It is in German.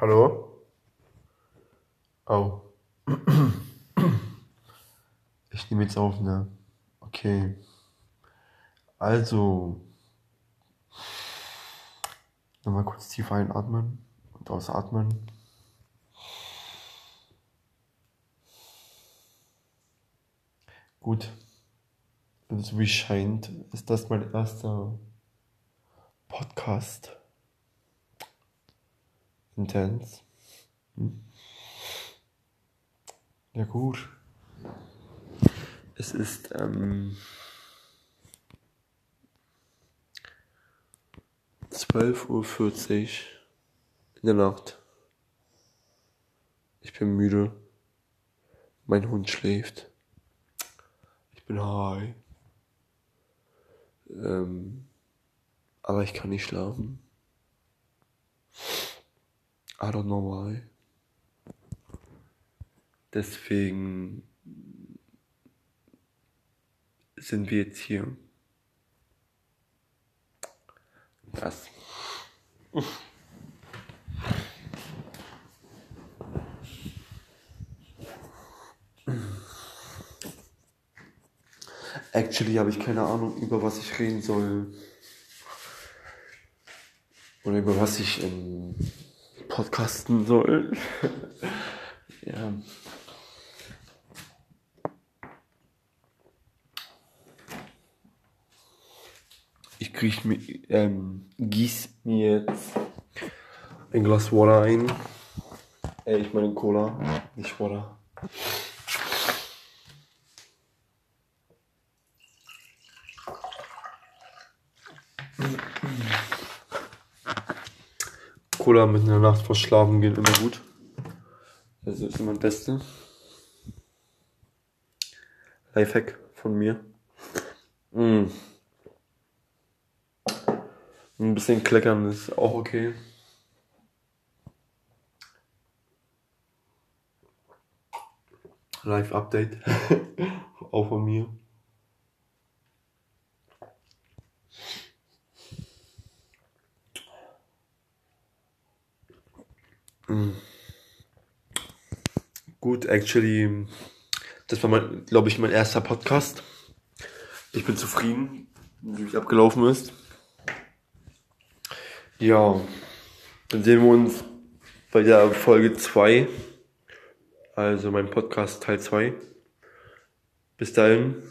Hallo? Oh. Ich nehme jetzt auf, ne? Okay. Also. Nochmal kurz tief einatmen und ausatmen. Gut. So wie scheint, ist das mein erster Podcast. Intens. Hm. Ja gut. Es ist ähm, 12.40 Uhr in der Nacht. Ich bin müde. Mein Hund schläft. Ich bin high. Ähm, aber ich kann nicht schlafen. I don't know why. Deswegen sind wir jetzt hier. Das. Actually habe ich keine Ahnung, über was ich reden soll. Oder über was ich ähm, podcasten soll. ja. Ich krieg mir, ähm, gieß mir jetzt ein Glas Water ein. Ey, ich meine Cola, nicht Water. Cola mit einer Nacht vor Schlafen gehen immer gut. Das ist immer das Beste. Lifehack von mir. Mm. Ein bisschen kleckern ist auch okay. Live-Update. auch von mir. Gut, actually, das war glaube ich, mein erster Podcast. Ich bin zufrieden, wie es abgelaufen ist. Ja, dann sehen wir uns bei der Folge 2, also mein Podcast Teil 2. Bis dahin.